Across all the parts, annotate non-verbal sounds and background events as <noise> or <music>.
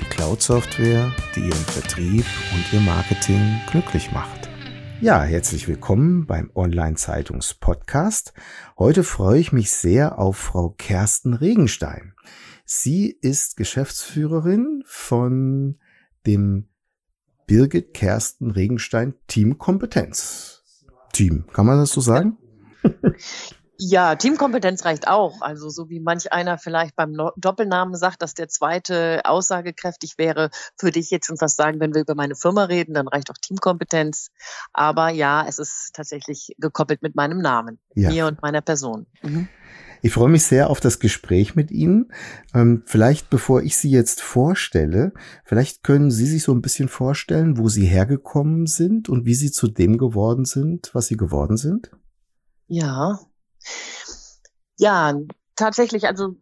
die Cloud-Software, die Ihren Vertrieb und Ihr Marketing glücklich macht. Ja, herzlich willkommen beim Online-Zeitungs-Podcast. Heute freue ich mich sehr auf Frau Kersten Regenstein. Sie ist Geschäftsführerin von dem Birgit Kersten Regenstein Team Kompetenz. Team, kann man das so sagen? <laughs> Ja, Teamkompetenz reicht auch. Also so wie manch einer vielleicht beim no Doppelnamen sagt, dass der zweite aussagekräftig wäre, würde ich jetzt schon fast sagen, wenn wir über meine Firma reden, dann reicht auch Teamkompetenz. Aber ja, es ist tatsächlich gekoppelt mit meinem Namen, ja. mir und meiner Person. Mhm. Ich freue mich sehr auf das Gespräch mit Ihnen. Ähm, vielleicht, bevor ich Sie jetzt vorstelle, vielleicht können Sie sich so ein bisschen vorstellen, wo Sie hergekommen sind und wie Sie zu dem geworden sind, was Sie geworden sind? Ja, ja, tatsächlich, also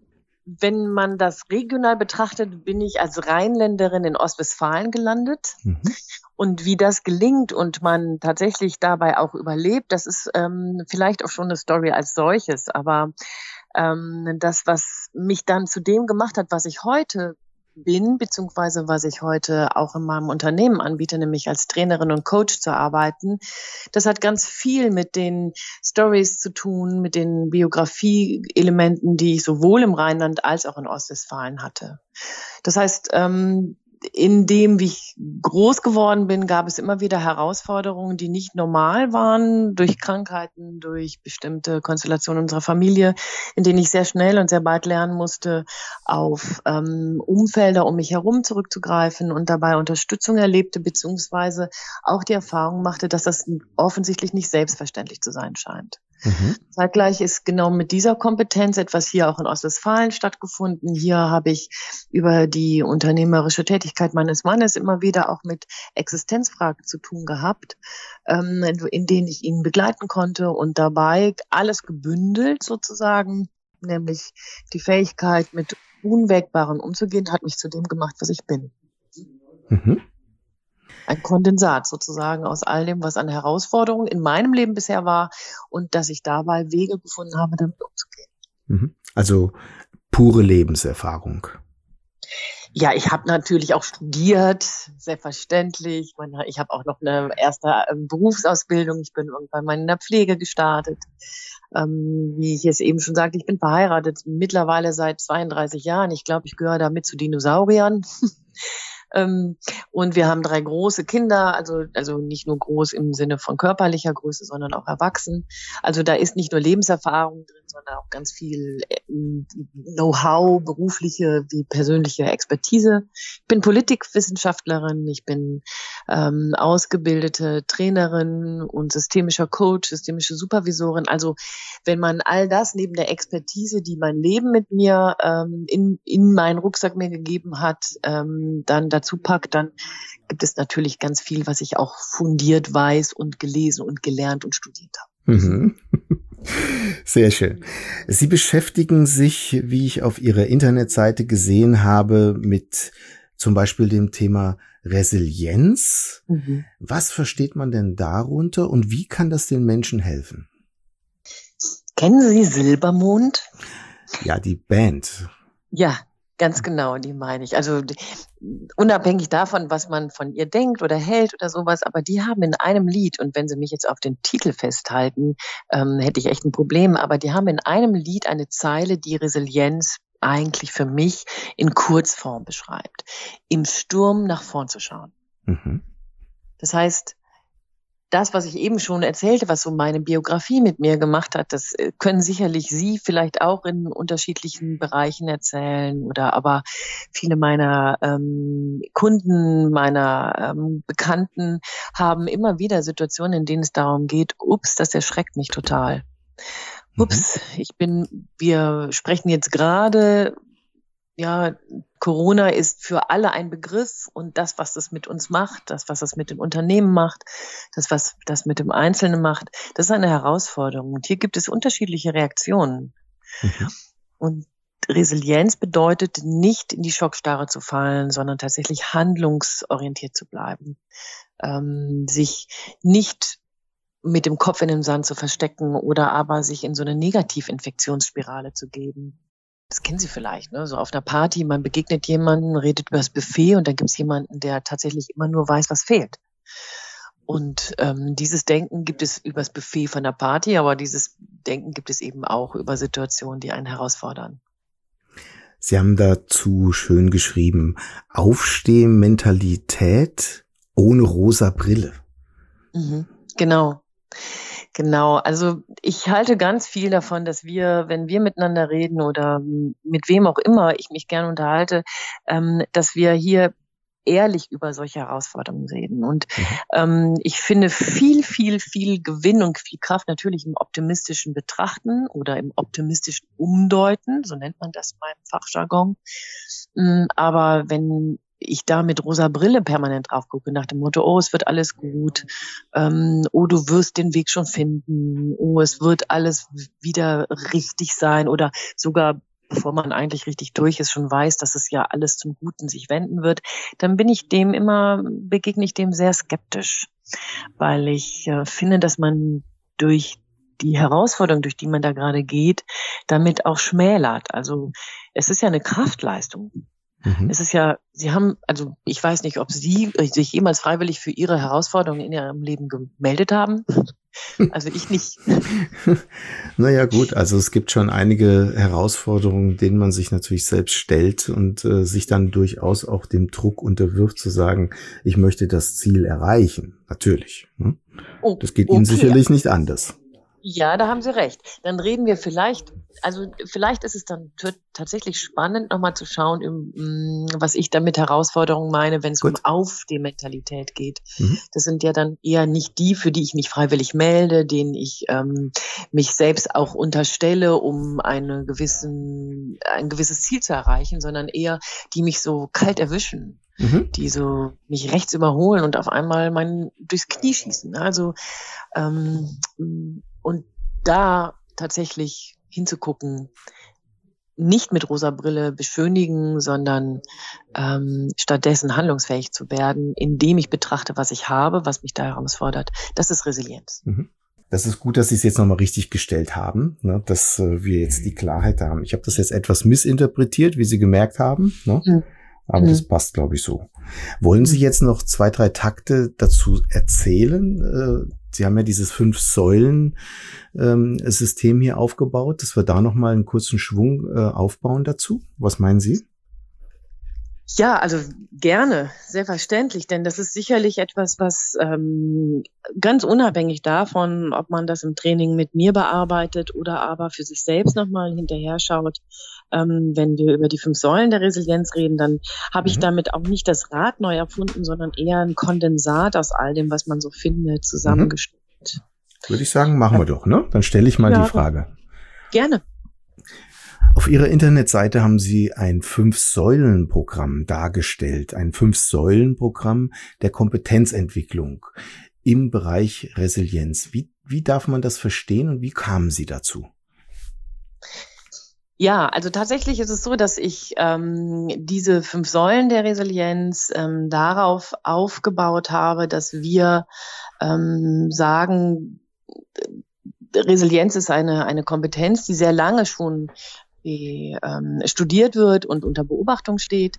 wenn man das regional betrachtet, bin ich als Rheinländerin in Ostwestfalen gelandet. Mhm. Und wie das gelingt und man tatsächlich dabei auch überlebt, das ist ähm, vielleicht auch schon eine Story als solches. Aber ähm, das, was mich dann zu dem gemacht hat, was ich heute bin, beziehungsweise was ich heute auch in meinem Unternehmen anbiete, nämlich als Trainerin und Coach zu arbeiten. Das hat ganz viel mit den Stories zu tun, mit den Biografie-Elementen, die ich sowohl im Rheinland als auch in Ostwestfalen hatte. Das heißt, ähm, in dem, wie ich groß geworden bin, gab es immer wieder Herausforderungen, die nicht normal waren, durch Krankheiten, durch bestimmte Konstellationen unserer Familie, in denen ich sehr schnell und sehr bald lernen musste, auf ähm, Umfelder um mich herum zurückzugreifen und dabei Unterstützung erlebte, beziehungsweise auch die Erfahrung machte, dass das offensichtlich nicht selbstverständlich zu sein scheint. Mhm. Zeitgleich ist genau mit dieser Kompetenz etwas hier auch in Ostwestfalen stattgefunden. Hier habe ich über die unternehmerische Tätigkeit meines Mannes immer wieder auch mit Existenzfragen zu tun gehabt, ähm, in denen ich ihn begleiten konnte und dabei alles gebündelt sozusagen, nämlich die Fähigkeit, mit Unwägbaren umzugehen, hat mich zu dem gemacht, was ich bin. Mhm ein Kondensat sozusagen aus all dem, was an Herausforderungen in meinem Leben bisher war und dass ich dabei Wege gefunden habe, damit umzugehen. Mhm. Also pure Lebenserfahrung. Ja, ich habe natürlich auch studiert, selbstverständlich. Ich habe auch noch eine erste ähm, Berufsausbildung. Ich bin irgendwann mal in der Pflege gestartet. Ähm, wie ich jetzt eben schon sagte, ich bin verheiratet mittlerweile seit 32 Jahren. Ich glaube, ich gehöre damit zu Dinosauriern. <laughs> Ähm, und wir haben drei große Kinder, also, also nicht nur groß im Sinne von körperlicher Größe, sondern auch erwachsen. Also da ist nicht nur Lebenserfahrung drin, sondern auch ganz viel ähm, Know-how, berufliche wie persönliche Expertise. Ich bin Politikwissenschaftlerin, ich bin ähm, ausgebildete Trainerin und systemischer Coach, systemische Supervisorin. Also wenn man all das neben der Expertise, die mein Leben mit mir ähm, in, in meinen Rucksack mir gegeben hat, ähm, dann dazu packt, dann gibt es natürlich ganz viel, was ich auch fundiert weiß und gelesen und gelernt und studiert habe. Mhm. <laughs> Sehr schön. Sie beschäftigen sich, wie ich auf Ihrer Internetseite gesehen habe, mit zum Beispiel dem Thema Resilienz. Mhm. Was versteht man denn darunter und wie kann das den Menschen helfen? Kennen Sie Silbermond? Ja, die Band. Ja, Ganz genau, die meine ich. Also unabhängig davon, was man von ihr denkt oder hält oder sowas, aber die haben in einem Lied, und wenn sie mich jetzt auf den Titel festhalten, ähm, hätte ich echt ein Problem, aber die haben in einem Lied eine Zeile, die Resilienz eigentlich für mich in Kurzform beschreibt. Im Sturm nach vorn zu schauen. Mhm. Das heißt, das, was ich eben schon erzählte, was so meine Biografie mit mir gemacht hat, das äh, können sicherlich Sie vielleicht auch in unterschiedlichen Bereichen erzählen oder aber viele meiner ähm, Kunden, meiner ähm, Bekannten haben immer wieder Situationen, in denen es darum geht, ups, das erschreckt mich total. Mhm. Ups, ich bin, wir sprechen jetzt gerade ja, Corona ist für alle ein Begriff und das, was das mit uns macht, das, was das mit den Unternehmen macht, das, was das mit dem Einzelnen macht, das ist eine Herausforderung. Und hier gibt es unterschiedliche Reaktionen. Mhm. Und Resilienz bedeutet nicht in die Schockstarre zu fallen, sondern tatsächlich handlungsorientiert zu bleiben, ähm, sich nicht mit dem Kopf in den Sand zu verstecken oder aber sich in so eine Negativinfektionsspirale zu geben. Das kennen Sie vielleicht, ne? So auf einer Party, man begegnet jemanden, redet über das Buffet und dann gibt es jemanden, der tatsächlich immer nur weiß, was fehlt. Und ähm, dieses Denken gibt es übers Buffet von der Party, aber dieses Denken gibt es eben auch über Situationen, die einen herausfordern. Sie haben dazu schön geschrieben, Aufstehmentalität ohne rosa Brille. Mhm, genau. Genau, also ich halte ganz viel davon, dass wir, wenn wir miteinander reden oder mit wem auch immer ich mich gerne unterhalte, ähm, dass wir hier ehrlich über solche Herausforderungen reden. Und mhm. ähm, ich finde viel, viel, viel Gewinn und viel Kraft natürlich im optimistischen Betrachten oder im optimistischen Umdeuten, so nennt man das in meinem Fachjargon. Mm, aber wenn ich da mit rosa Brille permanent drauf gucke, nach dem Motto, oh, es wird alles gut, ähm, oh, du wirst den Weg schon finden, oh, es wird alles wieder richtig sein oder sogar bevor man eigentlich richtig durch ist, schon weiß, dass es ja alles zum Guten sich wenden wird, dann bin ich dem immer, begegne ich dem sehr skeptisch, weil ich äh, finde, dass man durch die Herausforderung, durch die man da gerade geht, damit auch schmälert. Also es ist ja eine Kraftleistung. Mhm. Es ist ja, Sie haben, also ich weiß nicht, ob Sie sich jemals freiwillig für Ihre Herausforderungen in Ihrem Leben gemeldet haben. <laughs> Also ich nicht. <laughs> naja gut, also es gibt schon einige Herausforderungen, denen man sich natürlich selbst stellt und äh, sich dann durchaus auch dem Druck unterwirft zu sagen, ich möchte das Ziel erreichen. Natürlich. Hm? Oh, das geht okay. Ihnen sicherlich nicht anders. Ja, da haben Sie recht. Dann reden wir vielleicht, also vielleicht ist es dann tatsächlich spannend, nochmal zu schauen, mm, was ich damit Herausforderungen meine, wenn es um auf die Mentalität geht. Mhm. Das sind ja dann eher nicht die, für die ich mich freiwillig melde, denen ich ähm, mich selbst auch unterstelle, um eine gewissen, ein gewisses Ziel zu erreichen, sondern eher die mich so kalt erwischen. Mhm. die so mich rechts überholen und auf einmal mein durchs Knie schießen. Also ähm, und da tatsächlich hinzugucken, nicht mit rosa Brille beschönigen, sondern ähm, stattdessen handlungsfähig zu werden, indem ich betrachte, was ich habe, was mich da herausfordert. Das ist Resilienz. Mhm. Das ist gut, dass Sie es jetzt nochmal richtig gestellt haben, ne, dass äh, wir jetzt die Klarheit haben. Ich habe das jetzt etwas missinterpretiert, wie Sie gemerkt haben. Ne? Mhm. Aber mhm. das passt, glaube ich, so. Wollen Sie jetzt noch zwei, drei Takte dazu erzählen? Äh, Sie haben ja dieses Fünf-Säulen-System ähm, hier aufgebaut, dass wir da nochmal einen kurzen Schwung äh, aufbauen dazu. Was meinen Sie? Ja, also gerne, selbstverständlich, denn das ist sicherlich etwas, was ähm, ganz unabhängig davon, ob man das im Training mit mir bearbeitet oder aber für sich selbst nochmal hinterher schaut. Ähm, wenn wir über die fünf Säulen der Resilienz reden, dann habe ich mhm. damit auch nicht das Rad neu erfunden, sondern eher ein Kondensat aus all dem, was man so findet, zusammengestellt. Mhm. Würde ich sagen, machen wir doch, ne? Dann stelle ich mal ja, die Frage. Gerne. Auf Ihrer Internetseite haben Sie ein Fünf-Säulen-Programm dargestellt, ein Fünf-Säulen-Programm der Kompetenzentwicklung im Bereich Resilienz. Wie, wie darf man das verstehen und wie kamen Sie dazu? Ja, also tatsächlich ist es so, dass ich ähm, diese fünf Säulen der Resilienz ähm, darauf aufgebaut habe, dass wir ähm, sagen, Resilienz ist eine, eine Kompetenz, die sehr lange schon die ähm, studiert wird und unter Beobachtung steht.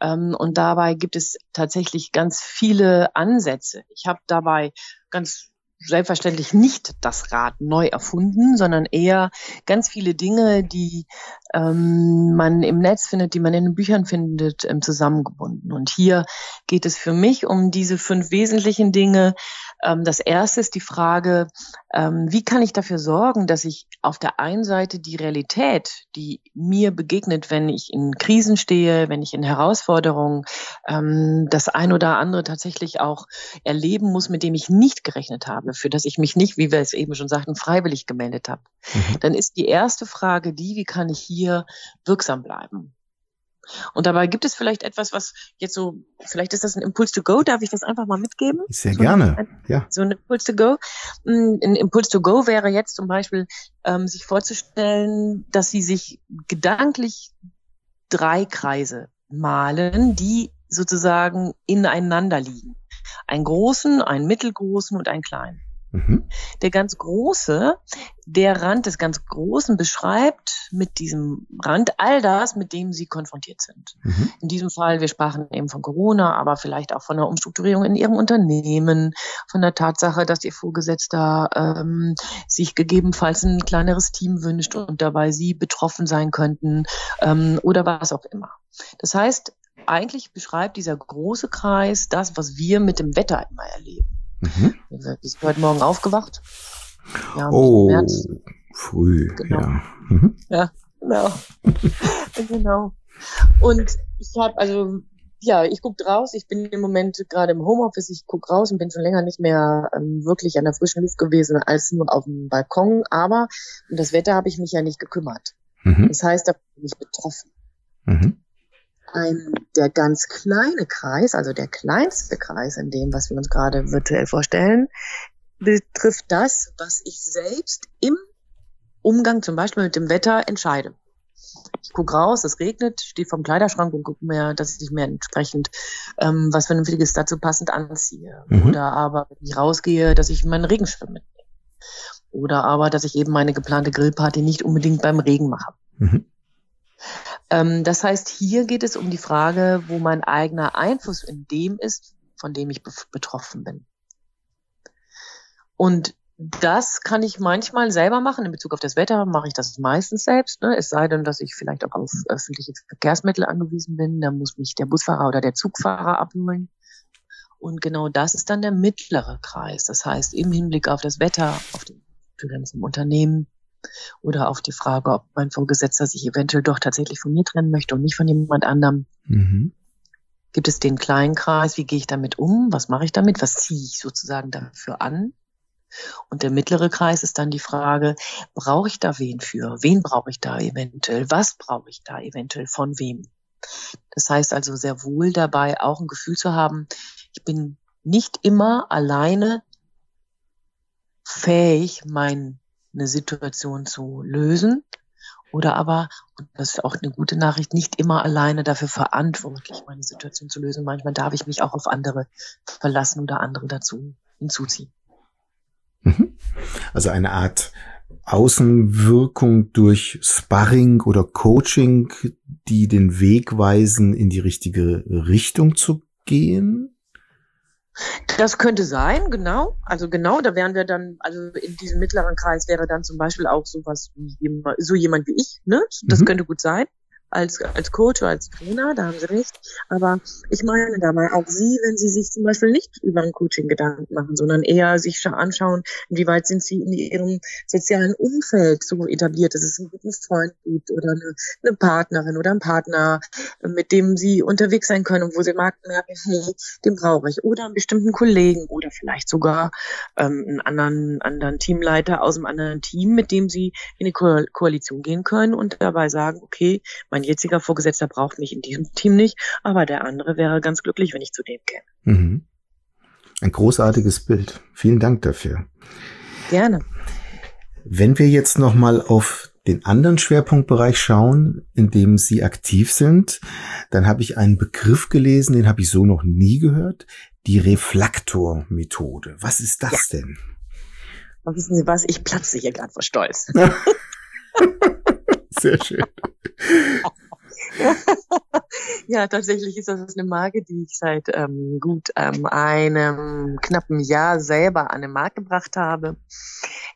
Ähm, und dabei gibt es tatsächlich ganz viele Ansätze. Ich habe dabei ganz selbstverständlich nicht das Rad neu erfunden, sondern eher ganz viele Dinge, die ähm, man im Netz findet, die man in den Büchern findet, ähm, zusammengebunden. Und hier geht es für mich um diese fünf wesentlichen Dinge, ähm, das erste ist die Frage, ähm, wie kann ich dafür sorgen, dass ich auf der einen Seite die Realität, die mir begegnet, wenn ich in Krisen stehe, wenn ich in Herausforderungen, ähm, das ein oder andere tatsächlich auch erleben muss, mit dem ich nicht gerechnet habe, für das ich mich nicht, wie wir es eben schon sagten, freiwillig gemeldet habe. Mhm. Dann ist die erste Frage die, wie kann ich hier wirksam bleiben? Und dabei gibt es vielleicht etwas, was jetzt so, vielleicht ist das ein Impuls to go, darf ich das einfach mal mitgeben? Sehr so gerne, ein, ja. So ein Impuls to go. Hm, ein Impuls to go wäre jetzt zum Beispiel, ähm, sich vorzustellen, dass Sie sich gedanklich drei Kreise malen, die sozusagen ineinander liegen. Einen großen, einen mittelgroßen und einen kleinen. Mhm. Der ganz große, der Rand des ganz Großen beschreibt mit diesem Rand all das, mit dem sie konfrontiert sind. Mhm. In diesem Fall, wir sprachen eben von Corona, aber vielleicht auch von der Umstrukturierung in ihrem Unternehmen, von der Tatsache, dass ihr Vorgesetzter ähm, sich gegebenenfalls ein kleineres Team wünscht und dabei sie betroffen sein könnten ähm, oder was auch immer. Das heißt, eigentlich beschreibt dieser große Kreis das, was wir mit dem Wetter immer erleben. Mhm. Wir sind heute Morgen aufgewacht. Ja, oh, März. früh, genau. ja. Mhm. Ja, genau. <laughs> genau. Und ich habe also ja, ich gucke raus. Ich bin im Moment gerade im Homeoffice. Ich gucke raus und bin schon länger nicht mehr ähm, wirklich an der frischen Luft gewesen als nur auf dem Balkon. Aber um das Wetter habe ich mich ja nicht gekümmert. Mhm. Das heißt, da bin ich betroffen. Mhm ein, der ganz kleine Kreis, also der kleinste Kreis in dem, was wir uns gerade virtuell vorstellen, betrifft das, was ich selbst im Umgang zum Beispiel mit dem Wetter entscheide. Ich gucke raus, es regnet, stehe vom Kleiderschrank und gucke mir, dass ich mir entsprechend ähm, was Vernünftiges dazu passend anziehe. Mhm. Oder aber, wenn ich rausgehe, dass ich meinen Regenschirm mitnehme. Oder aber, dass ich eben meine geplante Grillparty nicht unbedingt beim Regen mache. Mhm. Ähm, das heißt, hier geht es um die Frage, wo mein eigener Einfluss in dem ist, von dem ich betroffen bin. Und das kann ich manchmal selber machen. In Bezug auf das Wetter mache ich das meistens selbst. Ne? Es sei denn, dass ich vielleicht auch auf öffentliche Verkehrsmittel angewiesen bin. Da muss mich der Busfahrer oder der Zugfahrer abholen. Und genau das ist dann der mittlere Kreis. Das heißt, im Hinblick auf das Wetter, auf den ganzen Unternehmen, oder auf die Frage, ob mein Vorgesetzter sich eventuell doch tatsächlich von mir trennen möchte und nicht von jemand anderem. Mhm. Gibt es den kleinen Kreis? Wie gehe ich damit um? Was mache ich damit? Was ziehe ich sozusagen dafür an? Und der mittlere Kreis ist dann die Frage, brauche ich da wen für? Wen brauche ich da eventuell? Was brauche ich da eventuell von wem? Das heißt also sehr wohl dabei auch ein Gefühl zu haben, ich bin nicht immer alleine fähig, mein eine Situation zu lösen oder aber, und das ist auch eine gute Nachricht, nicht immer alleine dafür verantwortlich, meine Situation zu lösen. Manchmal darf ich mich auch auf andere verlassen oder andere dazu hinzuziehen. Mhm. Also eine Art Außenwirkung durch Sparring oder Coaching, die den Weg weisen, in die richtige Richtung zu gehen? Das könnte sein, genau. Also genau, da wären wir dann, also in diesem mittleren Kreis wäre dann zum Beispiel auch sowas wie jemand, so jemand wie ich, ne? Das mhm. könnte gut sein als, als Coach oder als Trainer, da haben Sie recht. Aber ich meine dabei auch Sie, wenn Sie sich zum Beispiel nicht über ein Coaching Gedanken machen, sondern eher sich anschauen, inwieweit sind Sie in Ihrem sozialen Umfeld so etabliert, dass es einen guten Freund gibt oder eine, eine Partnerin oder einen Partner, mit dem Sie unterwegs sein können wo Sie merken, hey, den brauche ich. Oder einen bestimmten Kollegen oder vielleicht sogar ähm, einen anderen, anderen Teamleiter aus einem anderen Team, mit dem Sie in eine Ko Koalition gehen können und dabei sagen, okay, mein mein jetziger Vorgesetzter braucht mich in diesem Team nicht, aber der andere wäre ganz glücklich, wenn ich zu dem käme. Mhm. Ein großartiges Bild. Vielen Dank dafür. Gerne. Wenn wir jetzt noch mal auf den anderen Schwerpunktbereich schauen, in dem Sie aktiv sind, dann habe ich einen Begriff gelesen, den habe ich so noch nie gehört, die Reflaktor-Methode. Was ist das ja. denn? Und wissen Sie was? Ich platze hier gerade vor Stolz. <laughs> Sehr schön. <laughs> ja, tatsächlich ist das eine Marke, die ich seit ähm, gut ähm, einem knappen Jahr selber an den Markt gebracht habe.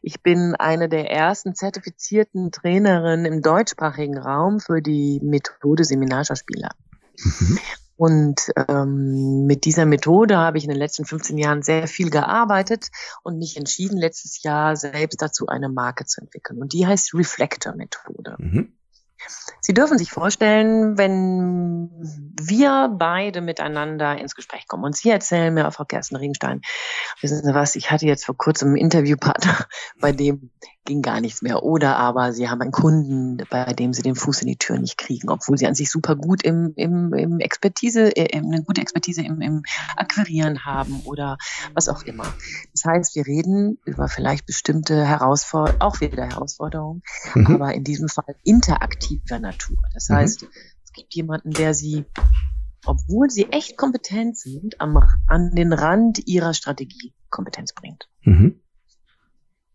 Ich bin eine der ersten zertifizierten Trainerinnen im deutschsprachigen Raum für die Methode Seminarschauspieler. Mhm. Und ähm, mit dieser Methode habe ich in den letzten 15 Jahren sehr viel gearbeitet und mich entschieden, letztes Jahr selbst dazu eine Marke zu entwickeln. Und die heißt Reflector-Methode. Mhm. Sie dürfen sich vorstellen, wenn wir beide miteinander ins Gespräch kommen und Sie erzählen mir, Frau Kersten Regenstein, wissen Sie was, ich hatte jetzt vor kurzem einen Interviewpartner, <laughs> bei dem ging gar nichts mehr. Oder aber sie haben einen Kunden, bei dem sie den Fuß in die Tür nicht kriegen, obwohl sie an sich super gut im, im, im Expertise, äh, eine gute Expertise im, im Akquirieren haben oder was auch immer. Das heißt, wir reden über vielleicht bestimmte Herausforderungen, auch wieder Herausforderungen, mhm. aber in diesem Fall interaktiver Natur. Das mhm. heißt, mhm. es gibt jemanden, der sie obwohl sie echt kompetent sind, am, an den Rand ihrer Strategie Kompetenz bringt. Mhm.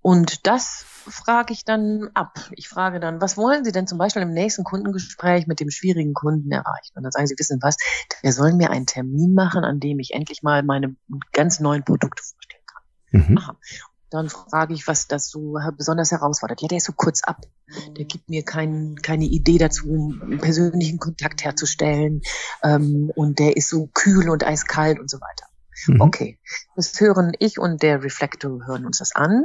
Und das frage ich dann ab. Ich frage dann, was wollen Sie denn zum Beispiel im nächsten Kundengespräch mit dem schwierigen Kunden erreichen? Und dann sagen Sie, wissen was, der soll mir einen Termin machen, an dem ich endlich mal meine ganz neuen Produkte vorstellen kann. Mhm. Aha. Dann frage ich, was das so besonders herausfordert. Ja, der ist so kurz ab. Der gibt mir kein, keine Idee dazu, einen persönlichen Kontakt herzustellen. Ähm, und der ist so kühl und eiskalt und so weiter. Mhm. Okay, das hören ich und der Reflektor hören uns das an.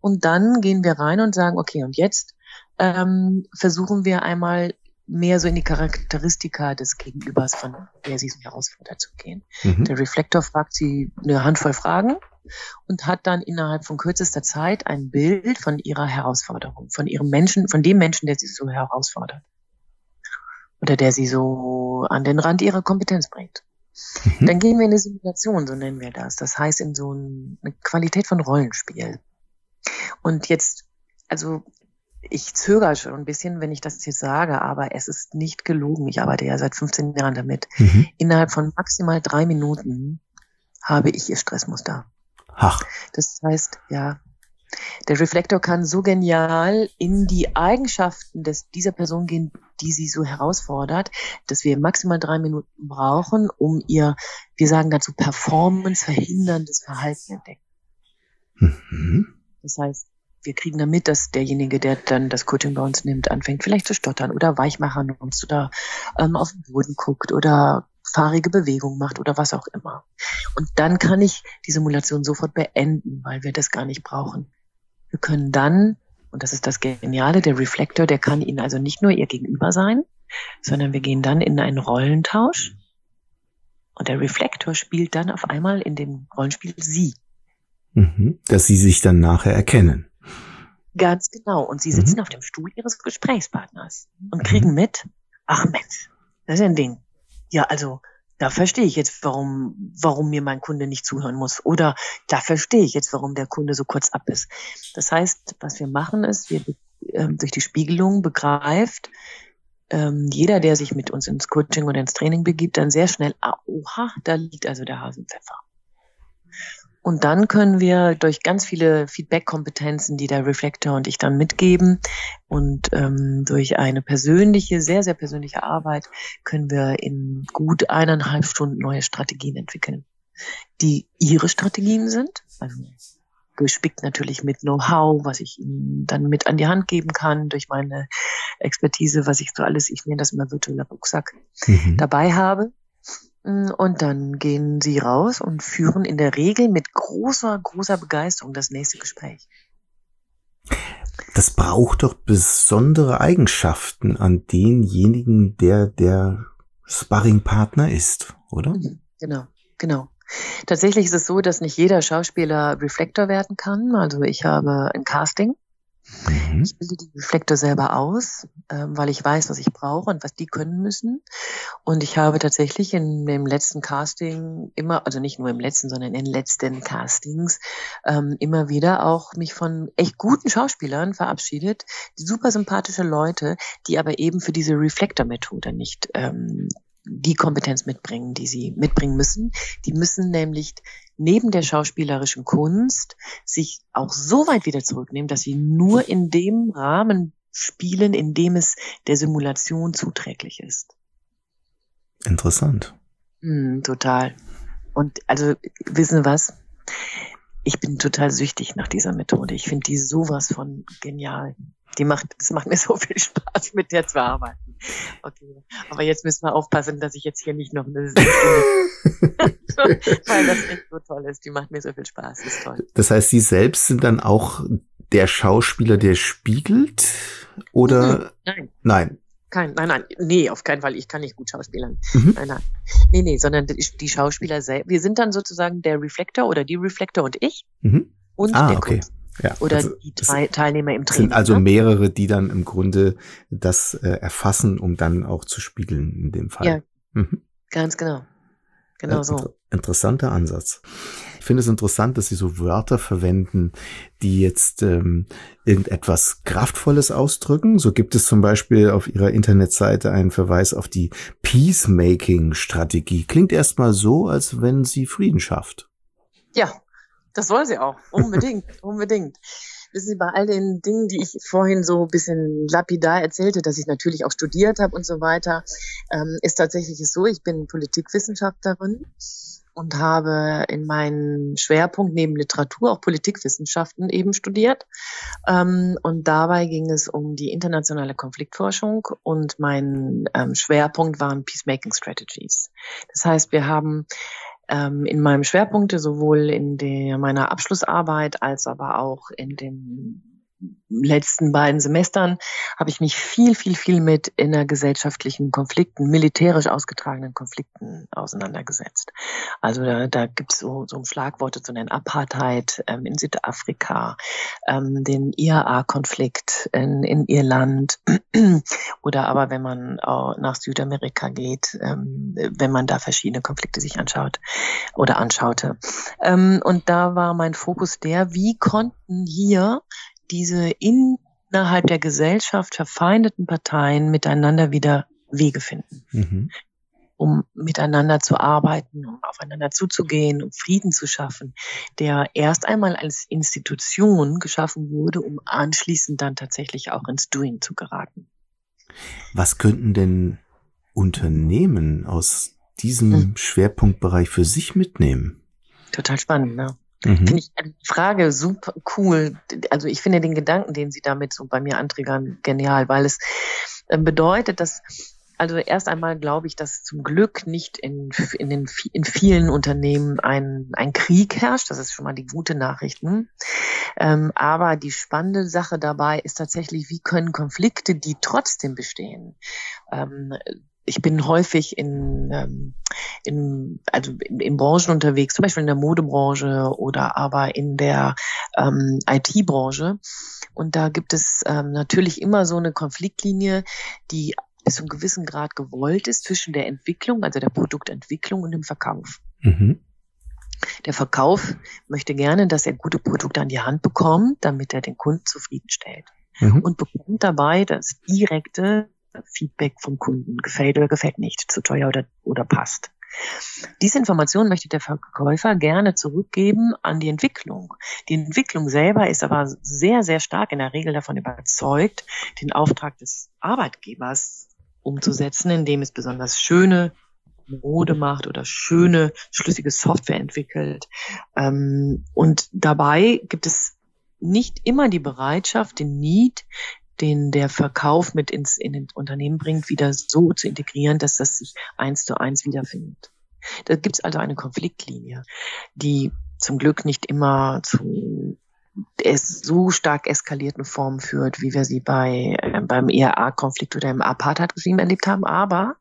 Und dann gehen wir rein und sagen, okay, und jetzt ähm, versuchen wir einmal mehr so in die Charakteristika des Gegenübers, von der sie so herausfordert zu gehen. Mhm. Der Reflektor fragt sie eine Handvoll Fragen und hat dann innerhalb von kürzester Zeit ein Bild von ihrer Herausforderung, von ihrem Menschen, von dem Menschen, der sie so herausfordert. Oder der sie so an den Rand ihrer Kompetenz bringt. Mhm. Dann gehen wir in eine Simulation, so nennen wir das. Das heißt in so eine Qualität von Rollenspiel. Und jetzt, also ich zögere schon ein bisschen, wenn ich das jetzt sage, aber es ist nicht gelogen. Ich arbeite ja seit 15 Jahren damit. Mhm. Innerhalb von maximal drei Minuten habe ich ihr Stressmuster. Ach. Das heißt, ja, der Reflektor kann so genial in die Eigenschaften des, dieser Person gehen, die sie so herausfordert, dass wir maximal drei Minuten brauchen, um ihr, wir sagen dazu, Performance verhinderndes Verhalten entdecken. Mhm. Das heißt, wir kriegen damit, dass derjenige, der dann das Coaching bei uns nimmt, anfängt vielleicht zu stottern oder Weichmacher nutzt oder ähm, auf den Boden guckt oder fahrige Bewegung macht oder was auch immer. Und dann kann ich die Simulation sofort beenden, weil wir das gar nicht brauchen. Wir können dann, und das ist das Geniale, der Reflektor, der kann Ihnen also nicht nur Ihr Gegenüber sein, sondern wir gehen dann in einen Rollentausch und der Reflektor spielt dann auf einmal in dem Rollenspiel Sie. Mhm, dass Sie sich dann nachher erkennen. Ganz genau. Und Sie sitzen mhm. auf dem Stuhl Ihres Gesprächspartners und kriegen mhm. mit, ach Mensch, das ist ein Ding. Ja, also da verstehe ich jetzt, warum, warum mir mein Kunde nicht zuhören muss. Oder da verstehe ich jetzt, warum der Kunde so kurz ab ist. Das heißt, was wir machen ist, wir ähm, durch die Spiegelung begreift, ähm, jeder, der sich mit uns ins Coaching oder ins Training begibt, dann sehr schnell, ah, oha, da liegt also der Hasenpfeffer. Und dann können wir durch ganz viele Feedback-Kompetenzen, die der Reflektor und ich dann mitgeben und ähm, durch eine persönliche, sehr, sehr persönliche Arbeit können wir in gut eineinhalb Stunden neue Strategien entwickeln, die ihre Strategien sind. Also gespickt natürlich mit Know-how, was ich ihnen dann mit an die Hand geben kann durch meine Expertise, was ich so alles, ich nenne das immer virtueller Rucksack, mhm. dabei habe. Mm, und dann gehen sie raus und führen in der Regel mit großer, großer Begeisterung das nächste Gespräch. Das braucht doch besondere Eigenschaften an denjenigen, der der Sparringpartner ist, oder? Mhm, genau, genau. Tatsächlich ist es so, dass nicht jeder Schauspieler Reflektor werden kann. Also ich habe ein Casting Mhm. Ich bilde die Reflektor selber aus, ähm, weil ich weiß, was ich brauche und was die können müssen. Und ich habe tatsächlich in dem letzten Casting immer, also nicht nur im letzten, sondern in den letzten Castings ähm, immer wieder auch mich von echt guten Schauspielern verabschiedet, super sympathische Leute, die aber eben für diese Reflektor-Methode nicht ähm, die Kompetenz mitbringen, die sie mitbringen müssen. Die müssen nämlich neben der schauspielerischen Kunst sich auch so weit wieder zurücknehmen, dass sie nur in dem Rahmen spielen, in dem es der Simulation zuträglich ist. Interessant. Mm, total. Und also, wissen Sie was? Ich bin total süchtig nach dieser Methode. Ich finde die sowas von genial. Die macht, es macht mir so viel Spaß, mit der zu arbeiten. <laughs> Okay. Aber jetzt müssen wir aufpassen, dass ich jetzt hier nicht noch eine <laughs> Weil das echt so toll ist. Die macht mir so viel Spaß. Das ist toll. Das heißt, Sie selbst sind dann auch der Schauspieler, der spiegelt? Oder? Mhm. Nein. Nein. Kein, nein, nein, nee, auf keinen Fall. Ich kann nicht gut schauspielern. Mhm. Nein, nein. Nee, nee, sondern die, die Schauspieler selbst. Wir sind dann sozusagen der Reflektor oder die Reflektor und ich. Mhm. Und ah, der okay. Kunst. Ja, Oder also die drei Teilnehmer im Training. sind also ne? mehrere, die dann im Grunde das äh, erfassen, um dann auch zu spiegeln in dem Fall. Ja, mhm. ganz genau. Genau ja, so. Interessanter Ansatz. Ich finde es interessant, dass Sie so Wörter verwenden, die jetzt ähm, irgendetwas Kraftvolles ausdrücken. So gibt es zum Beispiel auf Ihrer Internetseite einen Verweis auf die Peacemaking-Strategie. Klingt erstmal so, als wenn sie Frieden schafft. Ja, das soll sie auch. Unbedingt, <laughs> unbedingt. Wissen Sie, bei all den Dingen, die ich vorhin so ein bisschen lapidar erzählte, dass ich natürlich auch studiert habe und so weiter, ähm, ist tatsächlich so, ich bin Politikwissenschaftlerin und habe in meinem Schwerpunkt neben Literatur auch Politikwissenschaften eben studiert. Ähm, und dabei ging es um die internationale Konfliktforschung und mein ähm, Schwerpunkt waren Peacemaking Strategies. Das heißt, wir haben ähm, in meinem Schwerpunkte sowohl in der, meiner Abschlussarbeit als aber auch in den letzten beiden Semestern habe ich mich viel, viel, viel mit innergesellschaftlichen Konflikten, militärisch ausgetragenen Konflikten auseinandergesetzt. Also da, da gibt es so, so Schlagworte zu nennen, Apartheid ähm, in Südafrika, ähm, den IAA-Konflikt in, in Irland <clears throat> oder aber wenn man auch nach Südamerika geht, ähm, wenn man da verschiedene Konflikte sich anschaut oder anschaute. Ähm, und da war mein Fokus der, wie konnten hier diese innerhalb der Gesellschaft verfeindeten Parteien miteinander wieder Wege finden. Mhm. um miteinander zu arbeiten, um aufeinander zuzugehen, um Frieden zu schaffen, der erst einmal als Institution geschaffen wurde, um anschließend dann tatsächlich auch ins Doing zu geraten. Was könnten denn Unternehmen aus diesem hm. Schwerpunktbereich für sich mitnehmen? Total spannend, ne? Mhm. Finde ich die Frage super cool. Also ich finde den Gedanken, den Sie damit so bei mir anträgern, genial, weil es äh, bedeutet, dass also erst einmal glaube ich, dass zum Glück nicht in, in, den, in vielen Unternehmen ein, ein Krieg herrscht. Das ist schon mal die gute Nachricht. Ne? Ähm, aber die spannende Sache dabei ist tatsächlich, wie können Konflikte, die trotzdem bestehen, ähm, ich bin häufig in, ähm, in, also in, in Branchen unterwegs, zum Beispiel in der Modebranche oder aber in der ähm, IT-Branche. Und da gibt es ähm, natürlich immer so eine Konfliktlinie, die bis zu einem gewissen Grad gewollt ist zwischen der Entwicklung, also der Produktentwicklung und dem Verkauf. Mhm. Der Verkauf möchte gerne, dass er gute Produkte an die Hand bekommt, damit er den Kunden zufriedenstellt. Mhm. Und bekommt dabei das direkte Feedback vom Kunden. Gefällt oder gefällt nicht, zu teuer oder, oder passt. Diese Information möchte der Verkäufer gerne zurückgeben an die Entwicklung. Die Entwicklung selber ist aber sehr, sehr stark in der Regel davon überzeugt, den Auftrag des Arbeitgebers umzusetzen, indem es besonders schöne Mode macht oder schöne, schlüssige Software entwickelt. Ähm, und dabei gibt es nicht immer die Bereitschaft, den Need den der Verkauf mit ins in den Unternehmen bringt, wieder so zu integrieren, dass das sich eins zu eins wiederfindet. Da gibt es also eine Konfliktlinie, die zum Glück nicht immer zu es so stark eskalierten Formen führt, wie wir sie bei äh, beim ERA-Konflikt oder im Apartheid-Regime erlebt haben, aber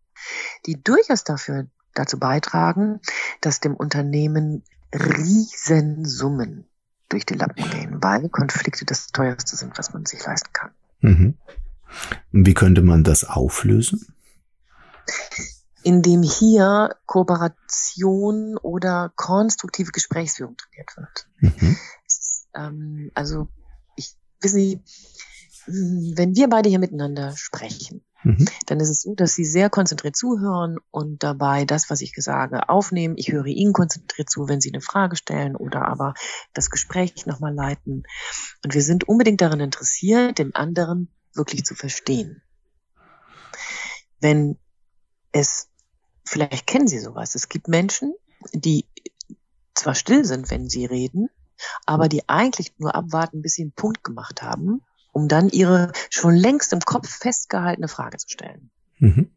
die durchaus dafür dazu beitragen, dass dem Unternehmen Riesensummen durch die Lappen gehen, weil Konflikte das teuerste sind, was man sich leisten kann. Mhm. Wie könnte man das auflösen? Indem hier Kooperation oder konstruktive Gesprächsführung trainiert wird. Mhm. Ähm, also, ich wissen Sie, wenn wir beide hier miteinander sprechen, mhm. dann ist es so, dass Sie sehr konzentriert zuhören und dabei das, was ich sage, aufnehmen. Ich höre Ihnen konzentriert zu, wenn Sie eine Frage stellen oder aber das Gespräch nochmal leiten. Und wir sind unbedingt daran interessiert, den anderen wirklich zu verstehen. Wenn es, vielleicht kennen Sie sowas, es gibt Menschen, die zwar still sind, wenn sie reden, aber die eigentlich nur abwarten, bis sie einen Punkt gemacht haben um dann ihre schon längst im Kopf festgehaltene Frage zu stellen. Mhm.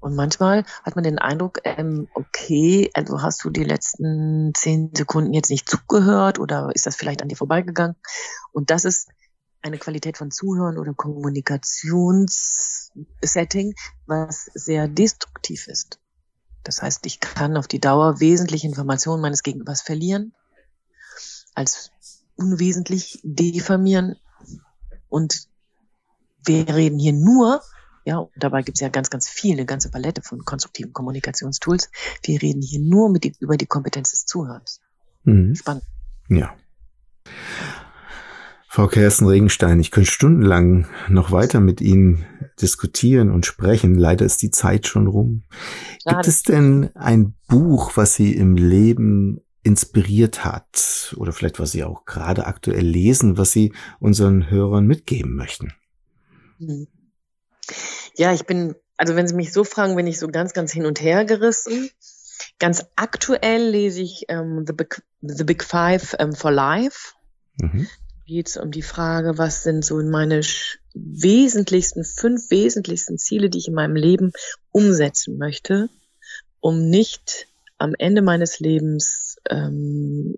Und manchmal hat man den Eindruck, ähm, okay, also hast du die letzten zehn Sekunden jetzt nicht zugehört oder ist das vielleicht an dir vorbeigegangen? Und das ist eine Qualität von Zuhören oder Kommunikationssetting, was sehr destruktiv ist. Das heißt, ich kann auf die Dauer wesentliche Informationen meines Gegenübers verlieren, als unwesentlich diffamieren. Und wir reden hier nur, ja, und dabei gibt es ja ganz, ganz viele, eine ganze Palette von konstruktiven Kommunikationstools. Wir reden hier nur mit die, über die Kompetenz des Zuhörens. Mhm. Spannend. Ja. Frau Kersten Regenstein, ich könnte stundenlang noch weiter mit Ihnen diskutieren und sprechen. Leider ist die Zeit schon rum. Gibt es denn ein Buch, was Sie im Leben inspiriert hat oder vielleicht was Sie auch gerade aktuell lesen, was Sie unseren Hörern mitgeben möchten? Hm. Ja, ich bin, also wenn Sie mich so fragen, bin ich so ganz, ganz hin und her gerissen. Ganz aktuell lese ich ähm, The, Big, The Big Five ähm, for Life. Mhm geht es um die Frage, was sind so meine wesentlichsten, fünf wesentlichsten Ziele, die ich in meinem Leben umsetzen möchte, um nicht am Ende meines Lebens ähm,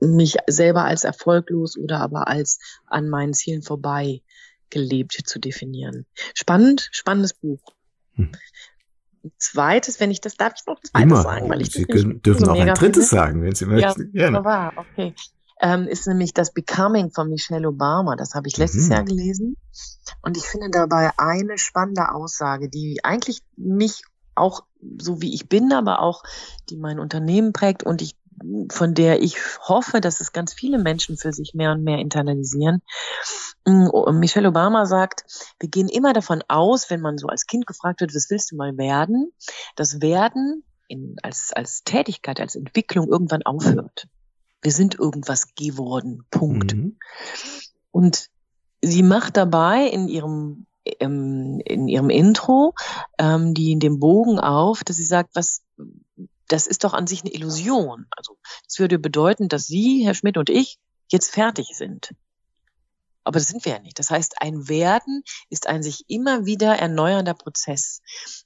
mich selber als erfolglos oder aber als an meinen Zielen vorbei gelebt zu definieren. Spannend, spannendes Buch. Hm. Zweites, wenn ich das darf ich noch ein zweites Immer. sagen, weil ich Sie können, dürfen so auch ein drittes finde. sagen, wenn Sie möchten. Ja, Gerne. okay ähm, ist nämlich das Becoming von Michelle Obama. Das habe ich letztes mhm. Jahr gelesen. Und ich finde dabei eine spannende Aussage, die eigentlich mich auch so wie ich bin, aber auch die mein Unternehmen prägt und ich von der ich hoffe, dass es ganz viele Menschen für sich mehr und mehr internalisieren. Mm, Michelle Obama sagt, wir gehen immer davon aus, wenn man so als Kind gefragt wird, was willst du mal werden, dass Werden in, als, als Tätigkeit, als Entwicklung irgendwann aufhört. Wir sind irgendwas geworden. Punkt. Mhm. Und sie macht dabei in ihrem ähm, in ihrem Intro ähm, die in dem Bogen auf, dass sie sagt, was das ist doch an sich eine Illusion. Also das würde bedeuten, dass Sie, Herr Schmidt und ich jetzt fertig sind. Aber das sind wir ja nicht. Das heißt, ein Werden ist ein sich immer wieder erneuernder Prozess.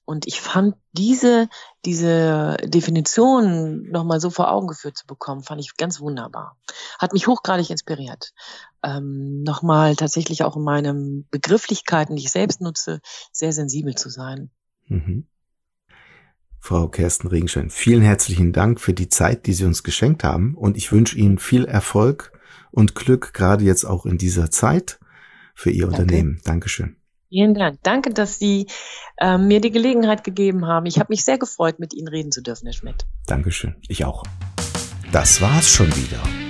Und ich fand diese, diese Definition nochmal so vor Augen geführt zu bekommen, fand ich ganz wunderbar. Hat mich hochgradig inspiriert. Ähm, nochmal tatsächlich auch in meinen Begrifflichkeiten, die ich selbst nutze, sehr sensibel zu sein. Mhm. Frau Kersten Regenstein, vielen herzlichen Dank für die Zeit, die Sie uns geschenkt haben. Und ich wünsche Ihnen viel Erfolg und Glück, gerade jetzt auch in dieser Zeit für Ihr Danke. Unternehmen. Dankeschön. Vielen Dank. Danke, dass Sie äh, mir die Gelegenheit gegeben haben. Ich habe mich sehr gefreut, mit Ihnen reden zu dürfen, Herr Schmidt. Dankeschön. Ich auch. Das war's schon wieder.